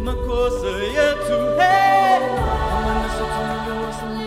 uma coisa é tu, hey, uma nossa, tu, uma nossa,